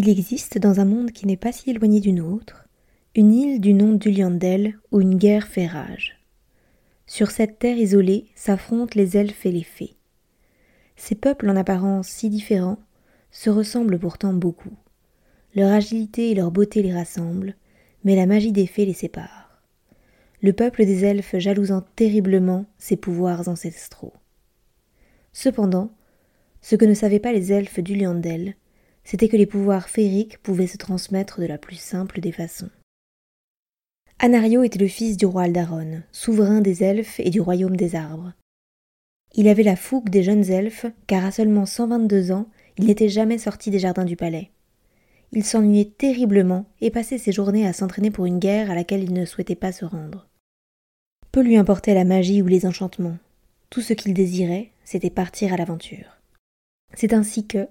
Il existe dans un monde qui n'est pas si éloigné du nôtre, une île du nom d'Uliandel où une guerre fait rage. Sur cette terre isolée s'affrontent les elfes et les fées. Ces peuples en apparence si différents se ressemblent pourtant beaucoup. Leur agilité et leur beauté les rassemblent, mais la magie des fées les sépare. Le peuple des elfes jalousant terriblement ses pouvoirs ancestraux. Cependant, ce que ne savaient pas les elfes d'Uliandel, c'était que les pouvoirs féeriques pouvaient se transmettre de la plus simple des façons. Anario était le fils du roi Aldaron, souverain des elfes et du royaume des arbres. Il avait la fougue des jeunes elfes, car à seulement 122 ans, il n'était jamais sorti des jardins du palais. Il s'ennuyait terriblement et passait ses journées à s'entraîner pour une guerre à laquelle il ne souhaitait pas se rendre. Peu lui importait la magie ou les enchantements. Tout ce qu'il désirait, c'était partir à l'aventure. C'est ainsi que,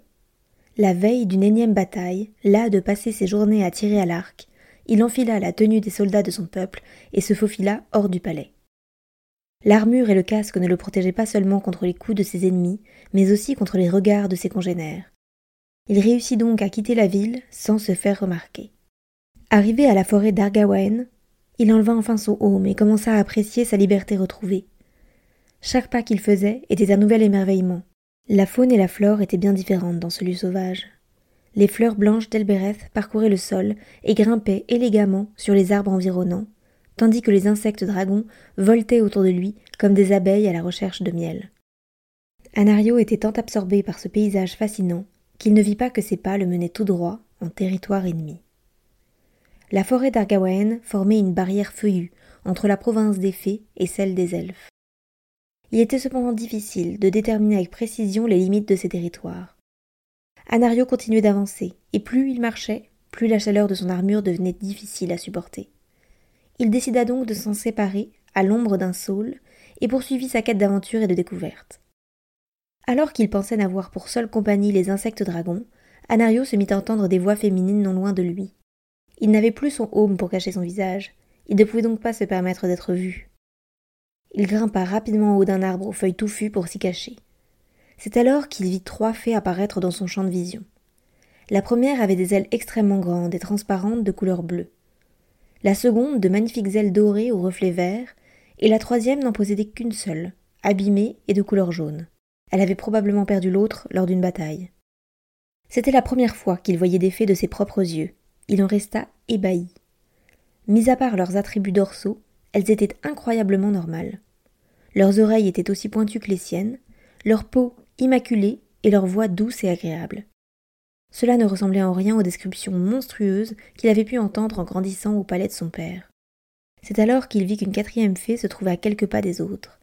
la veille d'une énième bataille, là de passer ses journées à tirer à l'arc, il enfila la tenue des soldats de son peuple et se faufila hors du palais. L'armure et le casque ne le protégeaient pas seulement contre les coups de ses ennemis, mais aussi contre les regards de ses congénères. Il réussit donc à quitter la ville sans se faire remarquer. Arrivé à la forêt d'Argawaen, il enleva enfin son aume et commença à apprécier sa liberté retrouvée. Chaque pas qu'il faisait était un nouvel émerveillement, la faune et la flore étaient bien différentes dans ce lieu sauvage. Les fleurs blanches d'Elbereth parcouraient le sol et grimpaient élégamment sur les arbres environnants, tandis que les insectes dragons voltaient autour de lui comme des abeilles à la recherche de miel. Anario était tant absorbé par ce paysage fascinant qu'il ne vit pas que ses pas le menaient tout droit en territoire ennemi. La forêt d'Argawaen formait une barrière feuillue entre la province des fées et celle des elfes. Il était cependant difficile de déterminer avec précision les limites de ces territoires. Anario continuait d'avancer, et plus il marchait, plus la chaleur de son armure devenait difficile à supporter. Il décida donc de s'en séparer, à l'ombre d'un saule, et poursuivit sa quête d'aventure et de découverte. Alors qu'il pensait n'avoir pour seule compagnie les insectes dragons, Anario se mit à entendre des voix féminines non loin de lui. Il n'avait plus son aume pour cacher son visage, il ne pouvait donc pas se permettre d'être vu. Il grimpa rapidement en haut d'un arbre aux feuilles touffues pour s'y cacher. C'est alors qu'il vit trois fées apparaître dans son champ de vision. La première avait des ailes extrêmement grandes et transparentes de couleur bleue. La seconde de magnifiques ailes dorées aux reflets verts, et la troisième n'en possédait qu'une seule, abîmée et de couleur jaune. Elle avait probablement perdu l'autre lors d'une bataille. C'était la première fois qu'il voyait des fées de ses propres yeux. Il en resta ébahi. Mis à part leurs attributs dorsaux, elles étaient incroyablement normales. Leurs oreilles étaient aussi pointues que les siennes, leur peau immaculée et leur voix douce et agréable. Cela ne ressemblait en rien aux descriptions monstrueuses qu'il avait pu entendre en grandissant au palais de son père. C'est alors qu'il vit qu'une quatrième fée se trouvait à quelques pas des autres.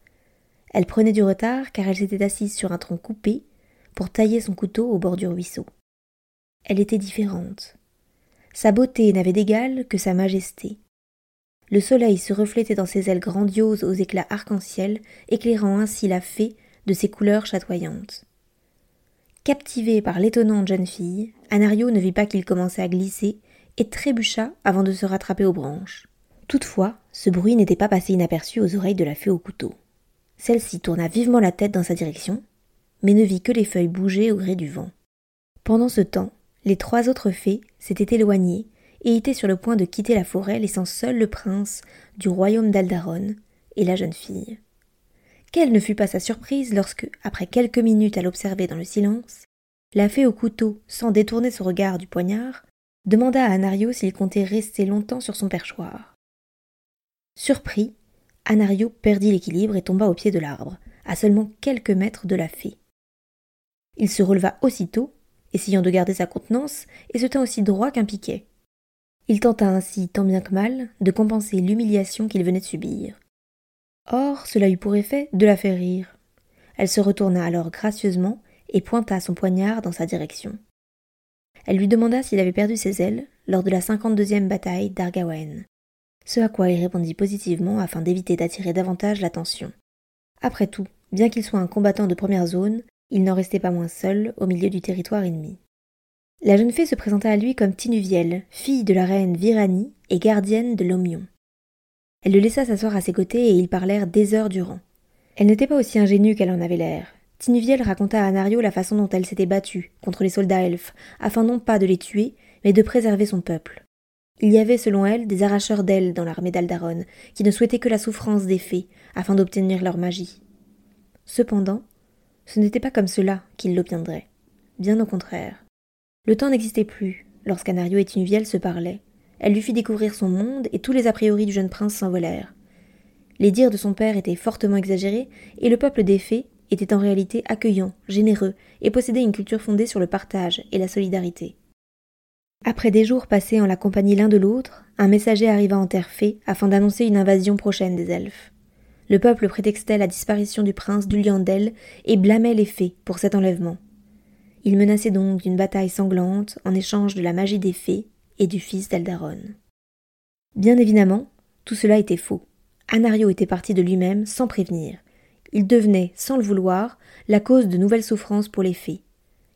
Elle prenait du retard car elle s'était assise sur un tronc coupé pour tailler son couteau au bord du ruisseau. Elle était différente. Sa beauté n'avait d'égal que sa majesté. Le soleil se reflétait dans ses ailes grandioses aux éclats arc-en-ciel, éclairant ainsi la fée de ses couleurs chatoyantes. Captivé par l'étonnante jeune fille, Anario ne vit pas qu'il commençait à glisser et trébucha avant de se rattraper aux branches. Toutefois, ce bruit n'était pas passé inaperçu aux oreilles de la fée au couteau. Celle-ci tourna vivement la tête dans sa direction, mais ne vit que les feuilles bouger au gré du vent. Pendant ce temps, les trois autres fées s'étaient éloignées et était sur le point de quitter la forêt, laissant seul le prince du royaume d'Aldaron et la jeune fille. Quelle ne fut pas sa surprise lorsque, après quelques minutes à l'observer dans le silence, la fée au couteau, sans détourner son regard du poignard, demanda à Anario s'il comptait rester longtemps sur son perchoir. Surpris, Anario perdit l'équilibre et tomba au pied de l'arbre, à seulement quelques mètres de la fée. Il se releva aussitôt, essayant de garder sa contenance, et se tint aussi droit qu'un piquet. Il tenta ainsi, tant bien que mal, de compenser l'humiliation qu'il venait de subir. Or, cela eut pour effet de la faire rire. Elle se retourna alors gracieusement et pointa son poignard dans sa direction. Elle lui demanda s'il avait perdu ses ailes lors de la 52e bataille d'Argawen. Ce à quoi il répondit positivement afin d'éviter d'attirer davantage l'attention. Après tout, bien qu'il soit un combattant de première zone, il n'en restait pas moins seul au milieu du territoire ennemi. La jeune fée se présenta à lui comme Tinuviel, fille de la reine Virani et gardienne de l'Omion. Elle le laissa s'asseoir à ses côtés et ils parlèrent des heures durant. Elle n'était pas aussi ingénue qu'elle en avait l'air. Tinuviel raconta à Anario la façon dont elle s'était battue contre les soldats elfes, afin non pas de les tuer, mais de préserver son peuple. Il y avait, selon elle, des arracheurs d'ailes dans l'armée d'Aldaron, qui ne souhaitaient que la souffrance des fées, afin d'obtenir leur magie. Cependant, ce n'était pas comme cela qu'ils l'obtiendraient. Bien au contraire. Le temps n'existait plus, lorsqu'Anario et Tinuviel se parlaient. Elle lui fit découvrir son monde, et tous les a priori du jeune prince s'envolèrent. Les dires de son père étaient fortement exagérés, et le peuple des fées était en réalité accueillant, généreux, et possédait une culture fondée sur le partage et la solidarité. Après des jours passés en la compagnie l'un de l'autre, un messager arriva en terre fée afin d'annoncer une invasion prochaine des elfes. Le peuple prétextait la disparition du prince d'Uliandel et blâmait les fées pour cet enlèvement. Il menaçait donc d'une bataille sanglante en échange de la magie des fées et du fils d'Aldaron. Bien évidemment, tout cela était faux. Anario était parti de lui-même sans prévenir. Il devenait, sans le vouloir, la cause de nouvelles souffrances pour les fées.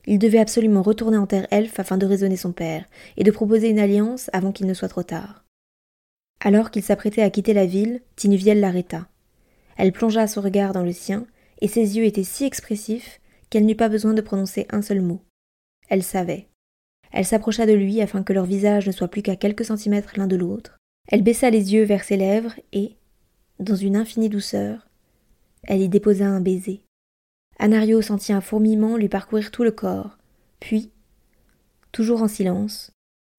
Il devait absolument retourner en terre elfe afin de raisonner son père, et de proposer une alliance avant qu'il ne soit trop tard. Alors qu'il s'apprêtait à quitter la ville, Tinuviel l'arrêta. Elle plongea son regard dans le sien, et ses yeux étaient si expressifs qu'elle n'eut pas besoin de prononcer un seul mot. Elle savait. Elle s'approcha de lui afin que leurs visages ne soient plus qu'à quelques centimètres l'un de l'autre. Elle baissa les yeux vers ses lèvres et, dans une infinie douceur, elle y déposa un baiser. Anario sentit un fourmillement lui parcourir tout le corps, puis, toujours en silence,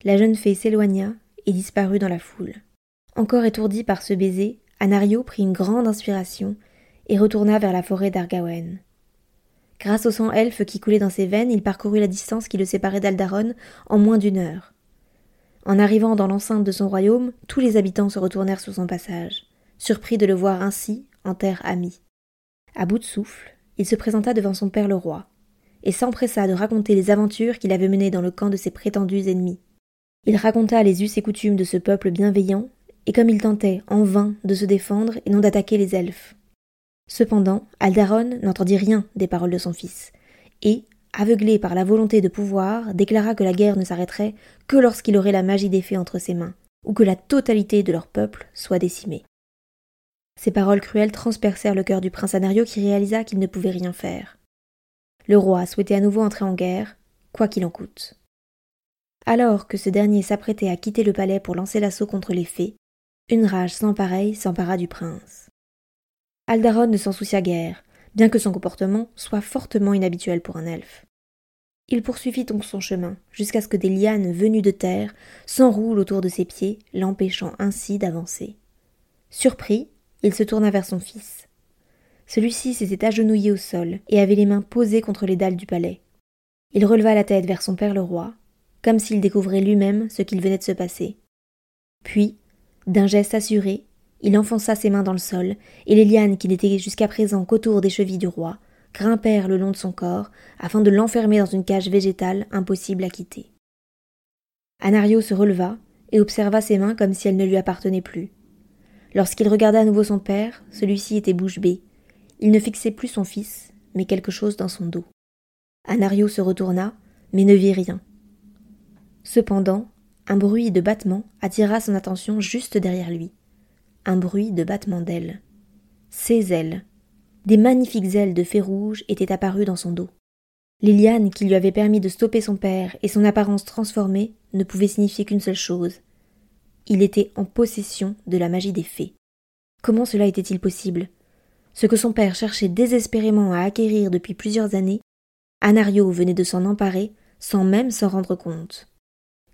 la jeune fée s'éloigna et disparut dans la foule. Encore étourdie par ce baiser, Anario prit une grande inspiration et retourna vers la forêt d'Argawen. Grâce au sang elfe qui coulait dans ses veines, il parcourut la distance qui le séparait d'Aldaron en moins d'une heure. En arrivant dans l'enceinte de son royaume, tous les habitants se retournèrent sur son passage, surpris de le voir ainsi en terre amie. À bout de souffle, il se présenta devant son père le roi, et s'empressa de raconter les aventures qu'il avait menées dans le camp de ses prétendus ennemis. Il raconta les us et coutumes de ce peuple bienveillant et comme il tentait, en vain, de se défendre et non d'attaquer les elfes. Cependant, Aldaron n'entendit rien des paroles de son fils, et, aveuglé par la volonté de pouvoir, déclara que la guerre ne s'arrêterait que lorsqu'il aurait la magie des fées entre ses mains, ou que la totalité de leur peuple soit décimée. Ces paroles cruelles transpercèrent le cœur du prince Anario qui réalisa qu'il ne pouvait rien faire. Le roi souhaitait à nouveau entrer en guerre, quoi qu'il en coûte. Alors que ce dernier s'apprêtait à quitter le palais pour lancer l'assaut contre les fées, une rage sans pareille s'empara du prince. Aldaron ne s'en soucia guère, bien que son comportement soit fortement inhabituel pour un elfe. Il poursuivit donc son chemin, jusqu'à ce que des lianes venues de terre s'enroulent autour de ses pieds, l'empêchant ainsi d'avancer. Surpris, il se tourna vers son fils. Celui-ci s'était agenouillé au sol et avait les mains posées contre les dalles du palais. Il releva la tête vers son père le roi, comme s'il découvrait lui-même ce qu'il venait de se passer. Puis, d'un geste assuré, il enfonça ses mains dans le sol, et les lianes qui n'étaient jusqu'à présent qu'autour des chevilles du roi grimpèrent le long de son corps afin de l'enfermer dans une cage végétale impossible à quitter. Anario se releva et observa ses mains comme si elles ne lui appartenaient plus. Lorsqu'il regarda à nouveau son père, celui-ci était bouche bée. Il ne fixait plus son fils, mais quelque chose dans son dos. Anario se retourna, mais ne vit rien. Cependant, un bruit de battement attira son attention juste derrière lui. Un bruit de battement d'ailes. Ses ailes. Des magnifiques ailes de fée rouge étaient apparues dans son dos. Les lianes qui lui avaient permis de stopper son père et son apparence transformée ne pouvaient signifier qu'une seule chose. Il était en possession de la magie des fées. Comment cela était-il possible? Ce que son père cherchait désespérément à acquérir depuis plusieurs années, Anario venait de s'en emparer sans même s'en rendre compte.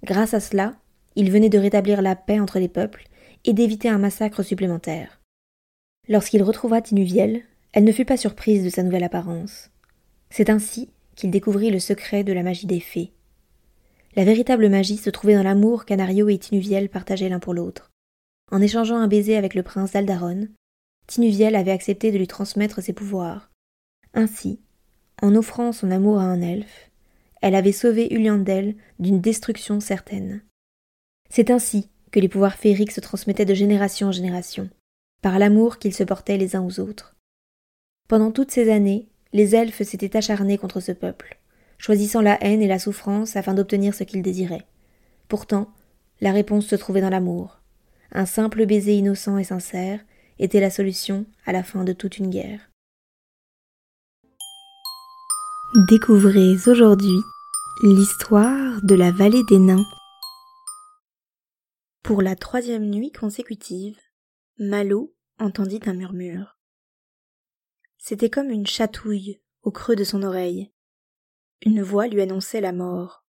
Grâce à cela, il venait de rétablir la paix entre les peuples et d'éviter un massacre supplémentaire. Lorsqu'il retrouva Tinuviel, elle ne fut pas surprise de sa nouvelle apparence. C'est ainsi qu'il découvrit le secret de la magie des fées. La véritable magie se trouvait dans l'amour qu'Anario et Tinuviel partageaient l'un pour l'autre. En échangeant un baiser avec le prince d'Aldaron, Tinuviel avait accepté de lui transmettre ses pouvoirs. Ainsi, en offrant son amour à un elfe, elle avait sauvé Uliandel d'une destruction certaine. C'est ainsi que les pouvoirs féeriques se transmettaient de génération en génération, par l'amour qu'ils se portaient les uns aux autres. Pendant toutes ces années, les elfes s'étaient acharnés contre ce peuple, choisissant la haine et la souffrance afin d'obtenir ce qu'ils désiraient. Pourtant, la réponse se trouvait dans l'amour. Un simple baiser innocent et sincère était la solution à la fin de toute une guerre. Découvrez aujourd'hui l'histoire de la vallée des nains. Pour la troisième nuit consécutive, Malo entendit un murmure. C'était comme une chatouille au creux de son oreille. Une voix lui annonçait la mort.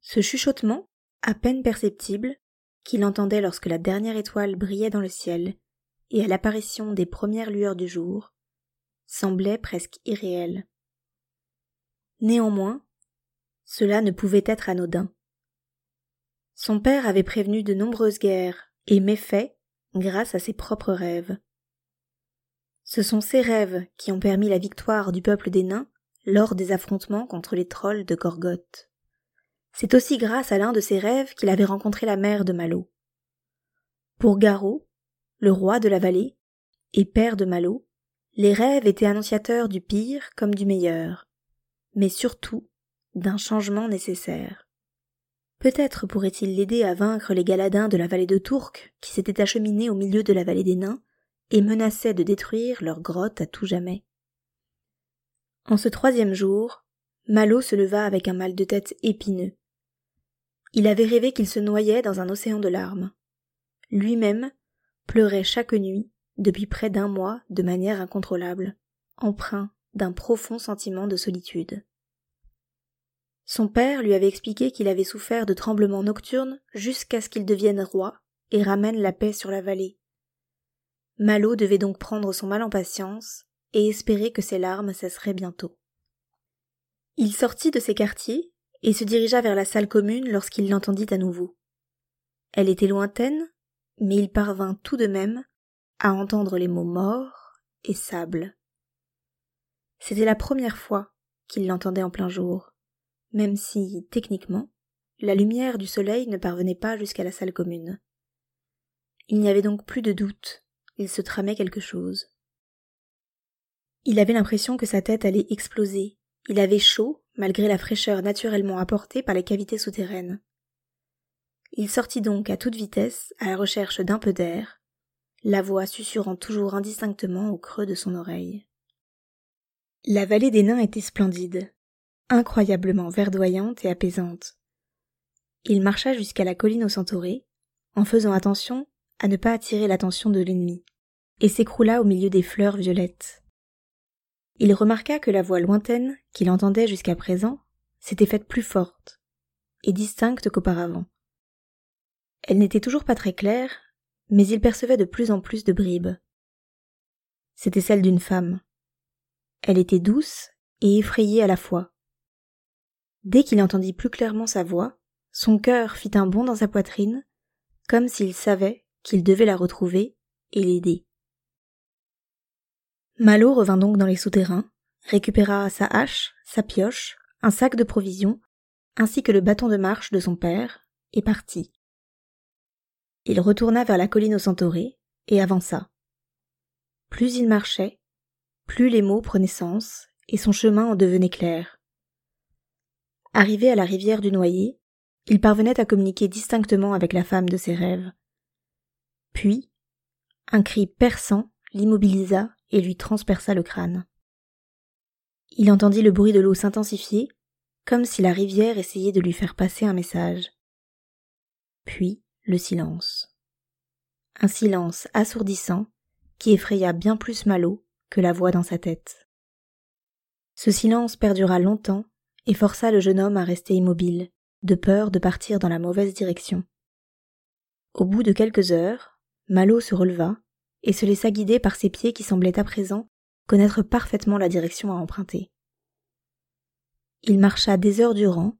Ce chuchotement, à peine perceptible, qu'il entendait lorsque la dernière étoile brillait dans le ciel, et à l'apparition des premières lueurs du jour, semblait presque irréel. Néanmoins, cela ne pouvait être anodin. Son père avait prévenu de nombreuses guerres et méfaits grâce à ses propres rêves. Ce sont ces rêves qui ont permis la victoire du peuple des nains lors des affrontements contre les trolls de Gorgoth. C'est aussi grâce à l'un de ces rêves qu'il avait rencontré la mère de Malo. Pour Garo, le roi de la vallée, et père de Malo, les rêves étaient annonciateurs du pire comme du meilleur, mais surtout d'un changement nécessaire. Peut-être pourrait-il l'aider à vaincre les galadins de la vallée de Tourque qui s'étaient acheminés au milieu de la vallée des nains et menaçaient de détruire leur grotte à tout jamais. En ce troisième jour, Malo se leva avec un mal de tête épineux. Il avait rêvé qu'il se noyait dans un océan de larmes. Lui-même pleurait chaque nuit depuis près d'un mois de manière incontrôlable, empreint d'un profond sentiment de solitude. Son père lui avait expliqué qu'il avait souffert de tremblements nocturnes jusqu'à ce qu'il devienne roi et ramène la paix sur la vallée. Malo devait donc prendre son mal en patience et espérer que ses larmes cesseraient bientôt. Il sortit de ses quartiers et se dirigea vers la salle commune lorsqu'il l'entendit à nouveau. Elle était lointaine, mais il parvint tout de même à entendre les mots mort et sable. C'était la première fois qu'il l'entendait en plein jour même si, techniquement, la lumière du soleil ne parvenait pas jusqu'à la salle commune. Il n'y avait donc plus de doute, il se tramait quelque chose. Il avait l'impression que sa tête allait exploser, il avait chaud, malgré la fraîcheur naturellement apportée par les cavités souterraines. Il sortit donc à toute vitesse à la recherche d'un peu d'air, la voix susurrant toujours indistinctement au creux de son oreille. La vallée des nains était splendide incroyablement verdoyante et apaisante. Il marcha jusqu'à la colline au centauré, en faisant attention à ne pas attirer l'attention de l'ennemi, et s'écroula au milieu des fleurs violettes. Il remarqua que la voix lointaine qu'il entendait jusqu'à présent s'était faite plus forte et distincte qu'auparavant. Elle n'était toujours pas très claire, mais il percevait de plus en plus de bribes. C'était celle d'une femme. Elle était douce et effrayée à la fois. Dès qu'il entendit plus clairement sa voix, son cœur fit un bond dans sa poitrine, comme s'il savait qu'il devait la retrouver et l'aider. Malo revint donc dans les souterrains, récupéra sa hache, sa pioche, un sac de provisions, ainsi que le bâton de marche de son père, et partit. Il retourna vers la colline au Centauré et avança. Plus il marchait, plus les mots prenaient sens, et son chemin en devenait clair. Arrivé à la rivière du Noyer, il parvenait à communiquer distinctement avec la femme de ses rêves. Puis, un cri perçant l'immobilisa et lui transperça le crâne. Il entendit le bruit de l'eau s'intensifier, comme si la rivière essayait de lui faire passer un message. Puis le silence. Un silence assourdissant qui effraya bien plus Malo que la voix dans sa tête. Ce silence perdura longtemps et força le jeune homme à rester immobile, de peur de partir dans la mauvaise direction. Au bout de quelques heures, Malo se releva et se laissa guider par ses pieds qui semblaient à présent connaître parfaitement la direction à emprunter. Il marcha des heures durant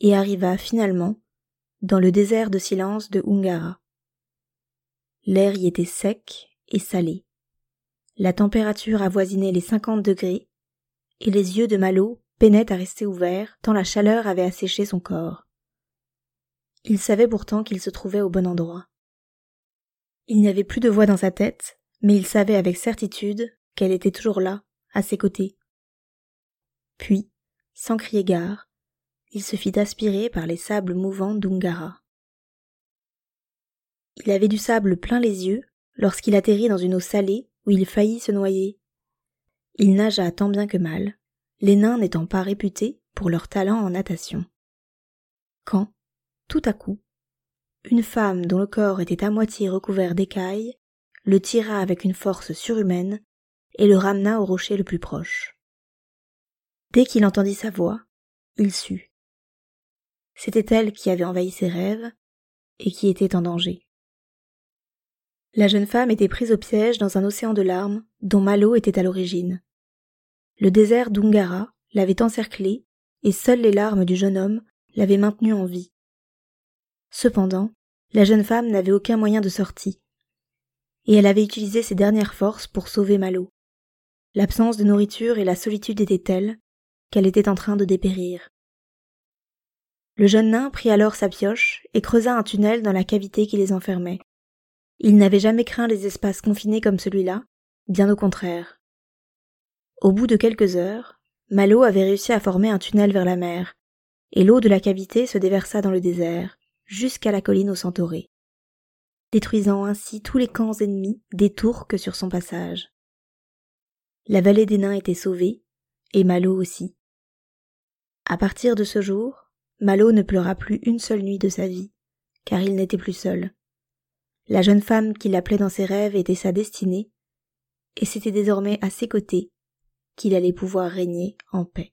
et arriva finalement dans le désert de silence de Ungara. L'air y était sec et salé. La température avoisinait les cinquante degrés et les yeux de Malo peinait à rester ouvert tant la chaleur avait asséché son corps. Il savait pourtant qu'il se trouvait au bon endroit. Il n'y avait plus de voix dans sa tête, mais il savait avec certitude qu'elle était toujours là, à ses côtés. Puis, sans crier gare, il se fit aspirer par les sables mouvants d'Ungara. Il avait du sable plein les yeux lorsqu'il atterrit dans une eau salée où il faillit se noyer. Il nagea tant bien que mal, les nains n'étant pas réputés pour leur talent en natation. Quand, tout à coup, une femme dont le corps était à moitié recouvert d'écailles le tira avec une force surhumaine et le ramena au rocher le plus proche. Dès qu'il entendit sa voix, il sut. C'était elle qui avait envahi ses rêves et qui était en danger. La jeune femme était prise au piège dans un océan de larmes dont Malo était à l'origine. Le désert d'Ungara l'avait encerclée et seules les larmes du jeune homme l'avaient maintenue en vie. Cependant, la jeune femme n'avait aucun moyen de sortie, et elle avait utilisé ses dernières forces pour sauver Malo. L'absence de nourriture et la solitude étaient telles qu'elle était en train de dépérir. Le jeune nain prit alors sa pioche et creusa un tunnel dans la cavité qui les enfermait. Il n'avait jamais craint les espaces confinés comme celui-là, bien au contraire. Au bout de quelques heures, Malo avait réussi à former un tunnel vers la mer, et l'eau de la cavité se déversa dans le désert, jusqu'à la colline au Centauré, détruisant ainsi tous les camps ennemis des que sur son passage. La vallée des nains était sauvée, et Malo aussi. À partir de ce jour, Malo ne pleura plus une seule nuit de sa vie, car il n'était plus seul. La jeune femme qui l'appelait dans ses rêves était sa destinée, et c'était désormais à ses côtés qu'il allait pouvoir régner en paix.